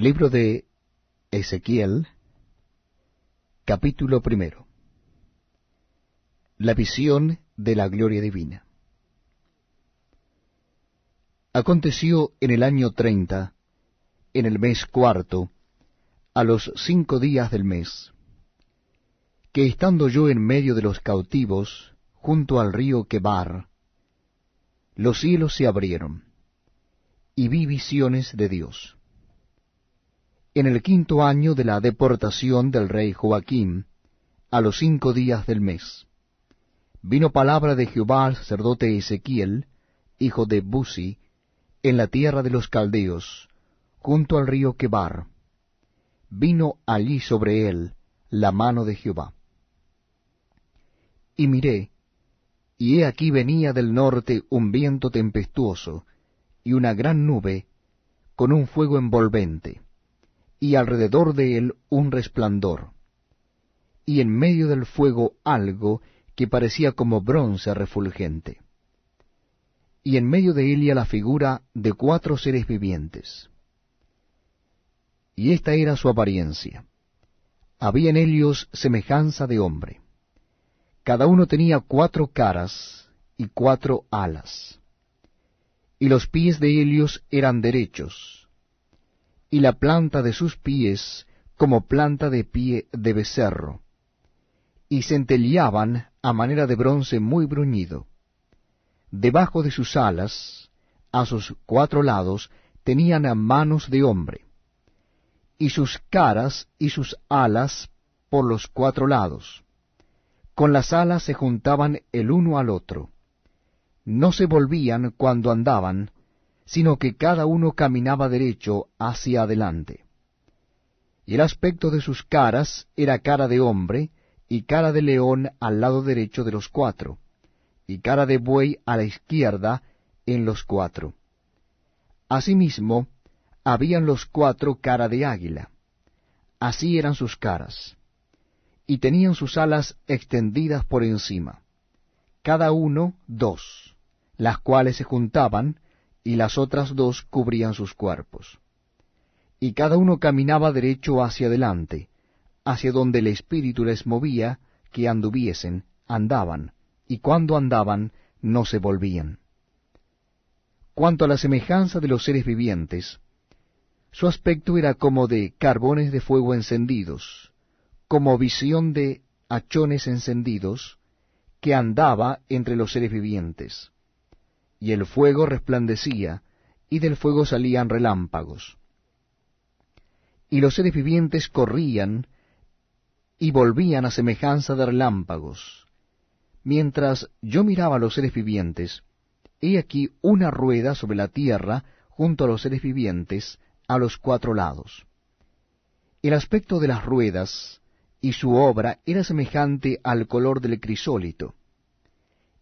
Libro de Ezequiel, capítulo primero. La visión de la gloria divina. Aconteció en el año treinta, en el mes cuarto, a los cinco días del mes, que estando yo en medio de los cautivos, junto al río Quebar, los cielos se abrieron, y vi visiones de Dios. En el quinto año de la deportación del rey Joaquín, a los cinco días del mes, vino palabra de Jehová al sacerdote Ezequiel, hijo de Buzi, en la tierra de los caldeos, junto al río Quebar. Vino allí sobre él la mano de Jehová. Y miré, y he aquí venía del norte un viento tempestuoso, y una gran nube, con un fuego envolvente, y alrededor de él un resplandor, y en medio del fuego algo que parecía como bronce refulgente y en medio de ella la figura de cuatro seres vivientes. Y esta era su apariencia. Había en ellos semejanza de hombre. Cada uno tenía cuatro caras y cuatro alas. Y los pies de ellos eran derechos, y la planta de sus pies como planta de pie de becerro, y centelleaban a manera de bronce muy bruñido Debajo de sus alas, a sus cuatro lados, tenían manos de hombre, y sus caras y sus alas por los cuatro lados. Con las alas se juntaban el uno al otro. No se volvían cuando andaban, sino que cada uno caminaba derecho hacia adelante. Y el aspecto de sus caras era cara de hombre y cara de león al lado derecho de los cuatro y cara de buey a la izquierda en los cuatro. Asimismo, habían los cuatro cara de águila. Así eran sus caras. Y tenían sus alas extendidas por encima, cada uno dos, las cuales se juntaban, y las otras dos cubrían sus cuerpos. Y cada uno caminaba derecho hacia adelante, hacia donde el Espíritu les movía que anduviesen, andaban, y cuando andaban no se volvían. Cuanto a la semejanza de los seres vivientes, su aspecto era como de carbones de fuego encendidos, como visión de hachones encendidos, que andaba entre los seres vivientes. Y el fuego resplandecía, y del fuego salían relámpagos. Y los seres vivientes corrían y volvían a semejanza de relámpagos, Mientras yo miraba a los seres vivientes, he aquí una rueda sobre la tierra junto a los seres vivientes a los cuatro lados. El aspecto de las ruedas y su obra era semejante al color del crisólito,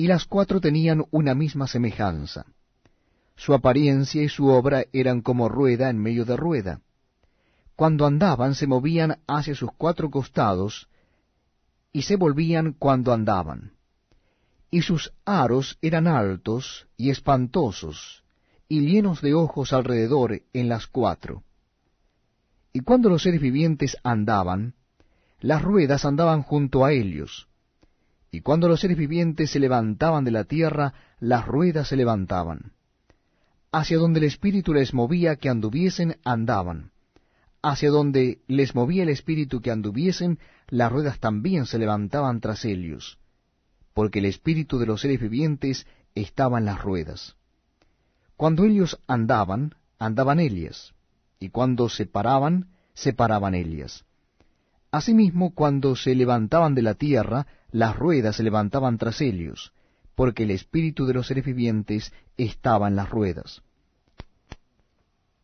y las cuatro tenían una misma semejanza. Su apariencia y su obra eran como rueda en medio de rueda. Cuando andaban se movían hacia sus cuatro costados, y se volvían cuando andaban y sus aros eran altos y espantosos, y llenos de ojos alrededor en las cuatro. Y cuando los seres vivientes andaban, las ruedas andaban junto a ellos, y cuando los seres vivientes se levantaban de la tierra, las ruedas se levantaban. Hacia donde el Espíritu les movía que anduviesen, andaban. Hacia donde les movía el Espíritu que anduviesen, las ruedas también se levantaban tras ellos porque el espíritu de los seres vivientes estaba en las ruedas. Cuando ellos andaban, andaban ellas, y cuando se paraban, se paraban ellas. Asimismo, cuando se levantaban de la tierra, las ruedas se levantaban tras ellos, porque el espíritu de los seres vivientes estaba en las ruedas.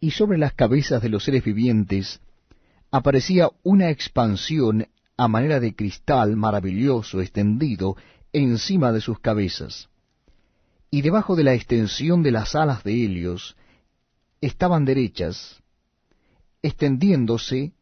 Y sobre las cabezas de los seres vivientes aparecía una expansión a manera de cristal maravilloso extendido encima de sus cabezas. Y debajo de la extensión de las alas de Helios estaban derechas, extendiéndose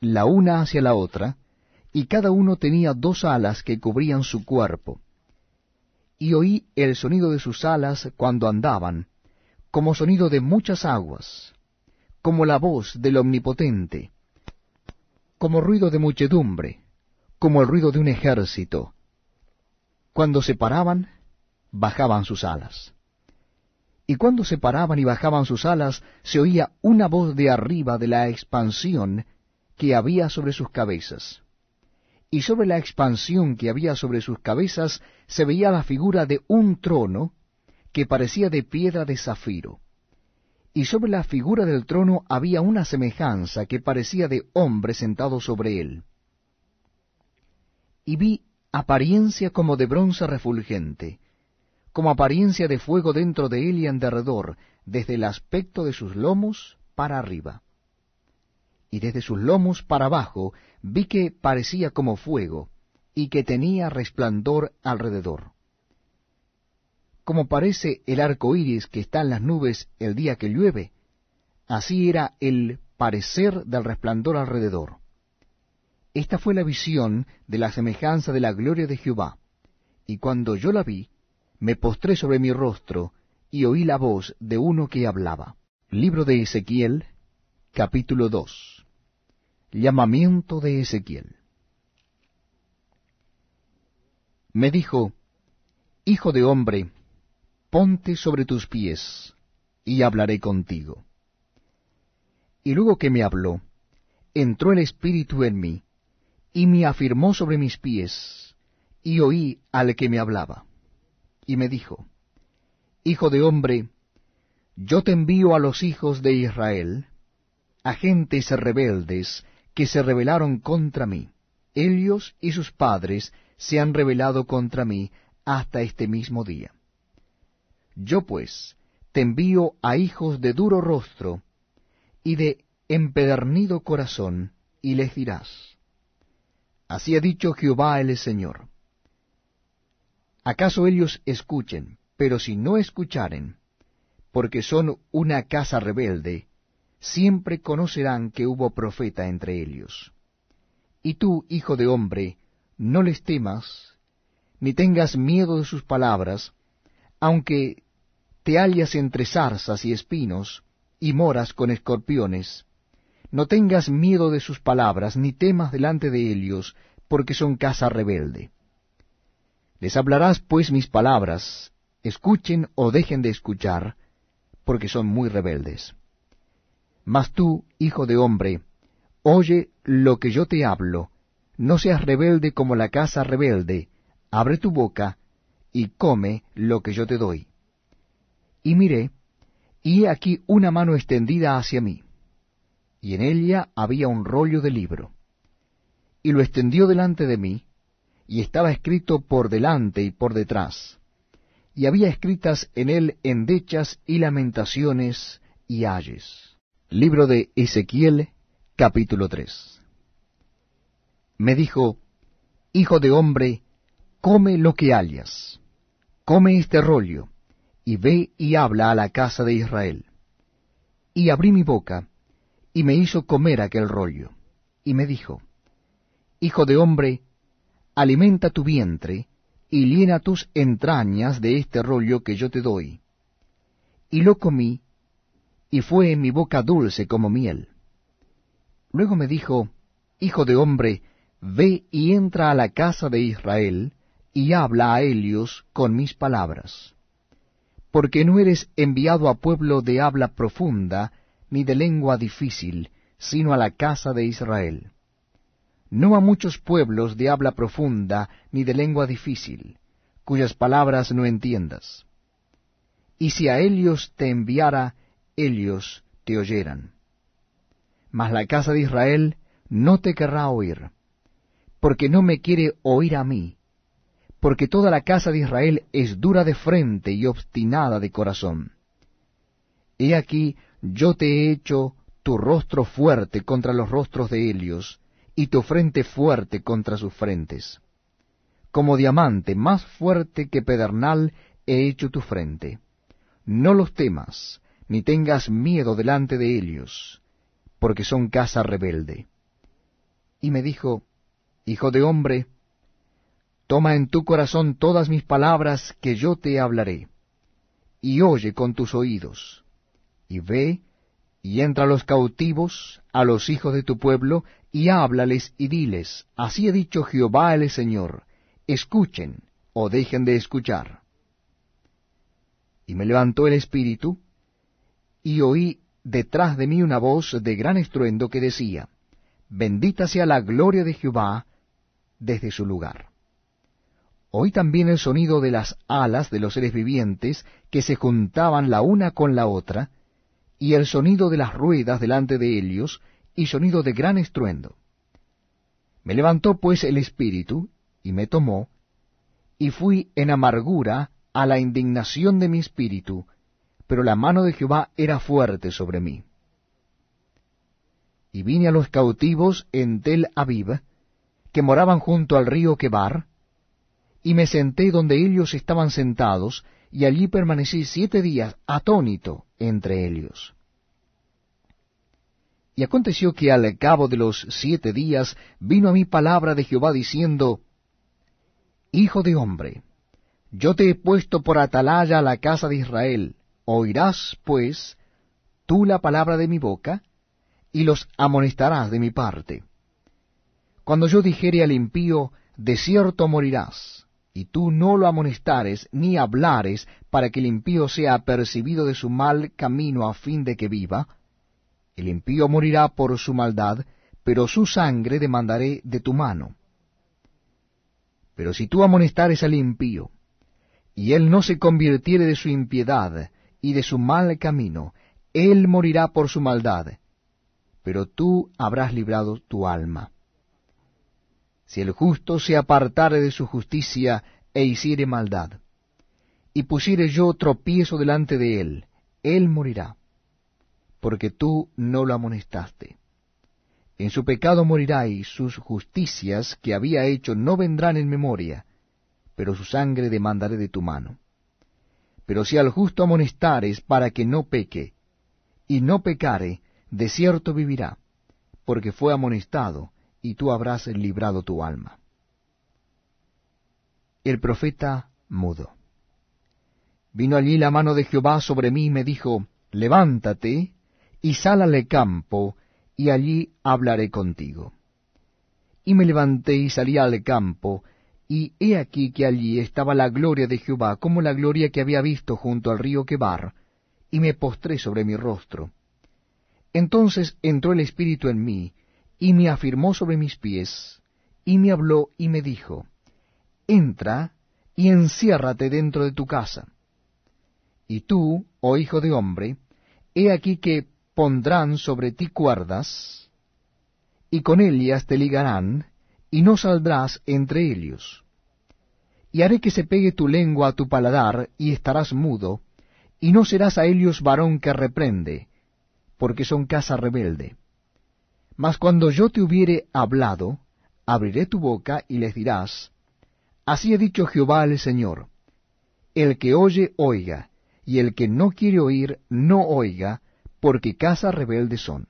la una hacia la otra, y cada uno tenía dos alas que cubrían su cuerpo. Y oí el sonido de sus alas cuando andaban, como sonido de muchas aguas, como la voz del Omnipotente, como ruido de muchedumbre, como el ruido de un ejército. Cuando se paraban, bajaban sus alas. Y cuando se paraban y bajaban sus alas, se oía una voz de arriba de la expansión que había sobre sus cabezas. Y sobre la expansión que había sobre sus cabezas se veía la figura de un trono que parecía de piedra de zafiro. Y sobre la figura del trono había una semejanza que parecía de hombre sentado sobre él. Y vi apariencia como de bronce refulgente, como apariencia de fuego dentro de él y en derredor, desde el aspecto de sus lomos para arriba. Y desde sus lomos para abajo vi que parecía como fuego, y que tenía resplandor alrededor. Como parece el arco iris que está en las nubes el día que llueve, así era el parecer del resplandor alrededor. Esta fue la visión de la semejanza de la gloria de Jehová, y cuando yo la vi, me postré sobre mi rostro y oí la voz de uno que hablaba. Libro de Ezequiel, capítulo 2. Llamamiento de Ezequiel. Me dijo, Hijo de hombre, ponte sobre tus pies, y hablaré contigo. Y luego que me habló, entró el Espíritu en mí, y me afirmó sobre mis pies, y oí al que me hablaba y me dijo, Hijo de hombre, yo te envío a los hijos de Israel, a gentes rebeldes que se rebelaron contra mí. Ellos y sus padres se han rebelado contra mí hasta este mismo día. Yo pues te envío a hijos de duro rostro y de empedernido corazón, y les dirás, Así ha dicho Jehová el Señor ¿Acaso ellos escuchen? Pero si no escucharen, porque son una casa rebelde, siempre conocerán que hubo profeta entre ellos. Y tú, hijo de hombre, no les temas, ni tengas miedo de sus palabras, aunque te hallas entre zarzas y espinos, y moras con escorpiones, no tengas miedo de sus palabras, ni temas delante de ellos, porque son casa rebelde. Les hablarás pues mis palabras, escuchen o dejen de escuchar, porque son muy rebeldes. Mas tú, hijo de hombre, oye lo que yo te hablo, no seas rebelde como la casa rebelde, abre tu boca y come lo que yo te doy. Y miré, y he aquí una mano extendida hacia mí, y en ella había un rollo de libro. Y lo extendió delante de mí, y estaba escrito por delante y por detrás, y había escritas en él endechas y lamentaciones y ayes. Libro de Ezequiel, capítulo 3. Me dijo, Hijo de hombre, come lo que hallas, come este rollo, y ve y habla a la casa de Israel. Y abrí mi boca, y me hizo comer aquel rollo, y me dijo, Hijo de hombre, alimenta tu vientre, y llena tus entrañas de este rollo que yo te doy. Y lo comí, y fue en mi boca dulce como miel. Luego me dijo, Hijo de hombre, ve y entra a la casa de Israel, y habla a ellos con mis palabras. Porque no eres enviado a pueblo de habla profunda, ni de lengua difícil, sino a la casa de Israel no a muchos pueblos de habla profunda ni de lengua difícil, cuyas palabras no entiendas. Y si a ellos te enviara, ellos te oyeran. Mas la casa de Israel no te querrá oír, porque no me quiere oír a mí, porque toda la casa de Israel es dura de frente y obstinada de corazón. He aquí yo te he hecho tu rostro fuerte contra los rostros de ellos, y tu frente fuerte contra sus frentes. Como diamante más fuerte que pedernal he hecho tu frente. No los temas, ni tengas miedo delante de ellos, porque son casa rebelde. Y me dijo, Hijo de hombre, toma en tu corazón todas mis palabras que yo te hablaré, y oye con tus oídos, y ve y entra a los cautivos, a los hijos de tu pueblo, y háblales y diles, así ha dicho Jehová el Señor, escuchen o dejen de escuchar. Y me levantó el espíritu, y oí detrás de mí una voz de gran estruendo que decía, Bendita sea la gloria de Jehová desde su lugar. Oí también el sonido de las alas de los seres vivientes que se juntaban la una con la otra, y el sonido de las ruedas delante de ellos, y sonido de gran estruendo. Me levantó pues el espíritu, y me tomó, y fui en amargura a la indignación de mi espíritu, pero la mano de Jehová era fuerte sobre mí. Y vine a los cautivos en Tel Aviv, que moraban junto al río Quebar, y me senté donde ellos estaban sentados, y allí permanecí siete días atónito entre ellos. Y aconteció que al cabo de los siete días vino a mí palabra de Jehová diciendo, Hijo de hombre, yo te he puesto por atalaya a la casa de Israel, oirás, pues, tú la palabra de mi boca, y los amonestarás de mi parte. Cuando yo dijere al impío, de cierto morirás, y tú no lo amonestares ni hablares para que el impío sea apercibido de su mal camino a fin de que viva, el impío morirá por su maldad, pero su sangre demandaré de tu mano. Pero si tú amonestares al impío, y él no se convirtiere de su impiedad y de su mal camino, él morirá por su maldad, pero tú habrás librado tu alma. Si el justo se apartare de su justicia e hiciere maldad, y pusiere yo tropiezo delante de él, él morirá, porque tú no lo amonestaste. En su pecado morirá y sus justicias que había hecho no vendrán en memoria, pero su sangre demandaré de tu mano. Pero si al justo amonestares para que no peque, y no pecare, de cierto vivirá, porque fue amonestado, y tú habrás librado tu alma. El profeta mudo. Vino allí la mano de Jehová sobre mí y me dijo, Levántate y sal al campo, y allí hablaré contigo. Y me levanté y salí al campo, y he aquí que allí estaba la gloria de Jehová, como la gloria que había visto junto al río Quebar, y me postré sobre mi rostro. Entonces entró el Espíritu en mí, y me afirmó sobre mis pies, y me habló y me dijo, Entra y enciérrate dentro de tu casa. Y tú, oh hijo de hombre, he aquí que pondrán sobre ti cuerdas, y con ellas te ligarán, y no saldrás entre ellos. Y haré que se pegue tu lengua a tu paladar, y estarás mudo, y no serás a ellos varón que reprende, porque son casa rebelde. Mas cuando yo te hubiere hablado, abriré tu boca y les dirás, Así ha dicho Jehová el Señor, el que oye, oiga, y el que no quiere oír, no oiga, porque casa rebelde son.